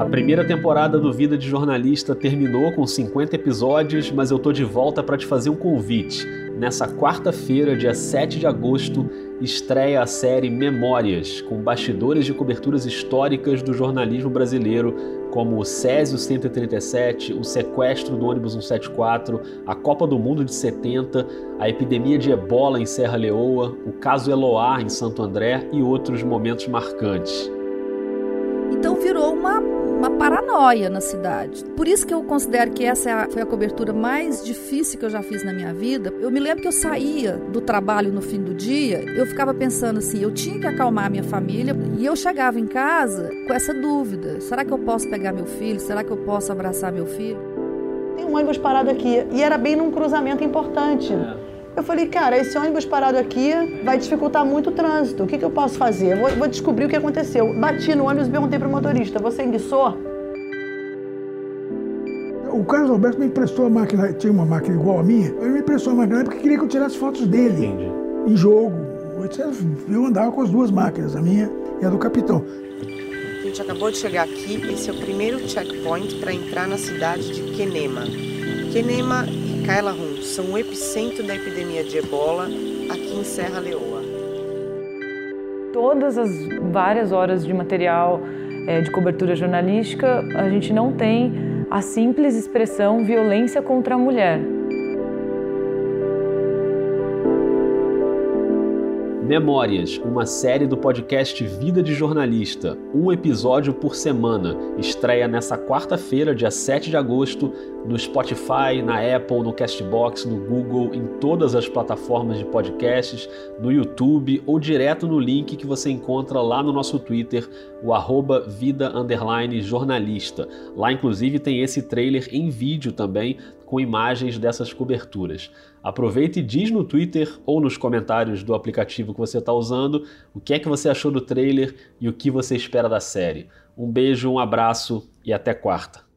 A primeira temporada do Vida de Jornalista terminou com 50 episódios, mas eu tô de volta para te fazer um convite. Nessa quarta-feira, dia 7 de agosto, estreia a série Memórias, com bastidores de coberturas históricas do jornalismo brasileiro, como o Césio 137, o sequestro do ônibus 174, a Copa do Mundo de 70, a epidemia de ebola em Serra Leoa, o caso Eloá em Santo André e outros momentos marcantes. Então virou uma uma paranoia na cidade. Por isso que eu considero que essa é foi a cobertura mais difícil que eu já fiz na minha vida. Eu me lembro que eu saía do trabalho no fim do dia, eu ficava pensando assim, eu tinha que acalmar a minha família e eu chegava em casa com essa dúvida: será que eu posso pegar meu filho? Será que eu posso abraçar meu filho? Tem um ônibus parado aqui e era bem num cruzamento importante. É. Eu falei, cara, esse ônibus parado aqui vai dificultar muito o trânsito. O que, que eu posso fazer? Vou, vou descobrir o que aconteceu. Bati no ônibus e perguntei pro motorista, você enguiçou? O Carlos Alberto me emprestou a máquina, tinha uma máquina igual a minha, ele me emprestou a máquina porque queria que eu tirasse fotos dele Entendi. em jogo. Eu andava com as duas máquinas, a minha e a do capitão. A gente acabou de chegar aqui, esse é o primeiro checkpoint para entrar na cidade de Kenema. Kenema e Kailahun são o epicentro da epidemia de ebola aqui em Serra Leoa. Todas as várias horas de material é, de cobertura jornalística, a gente não tem a simples expressão violência contra a mulher. Memórias, uma série do podcast Vida de Jornalista, um episódio por semana, estreia nessa quarta-feira, dia 7 de agosto, no Spotify, na Apple, no Castbox, no Google, em todas as plataformas de podcasts, no YouTube ou direto no link que você encontra lá no nosso Twitter, o arroba vida jornalista. Lá, inclusive, tem esse trailer em vídeo também, com imagens dessas coberturas. Aproveita e diz no Twitter ou nos comentários do aplicativo que você está usando o que é que você achou do trailer e o que você espera da série. Um beijo, um abraço e até quarta.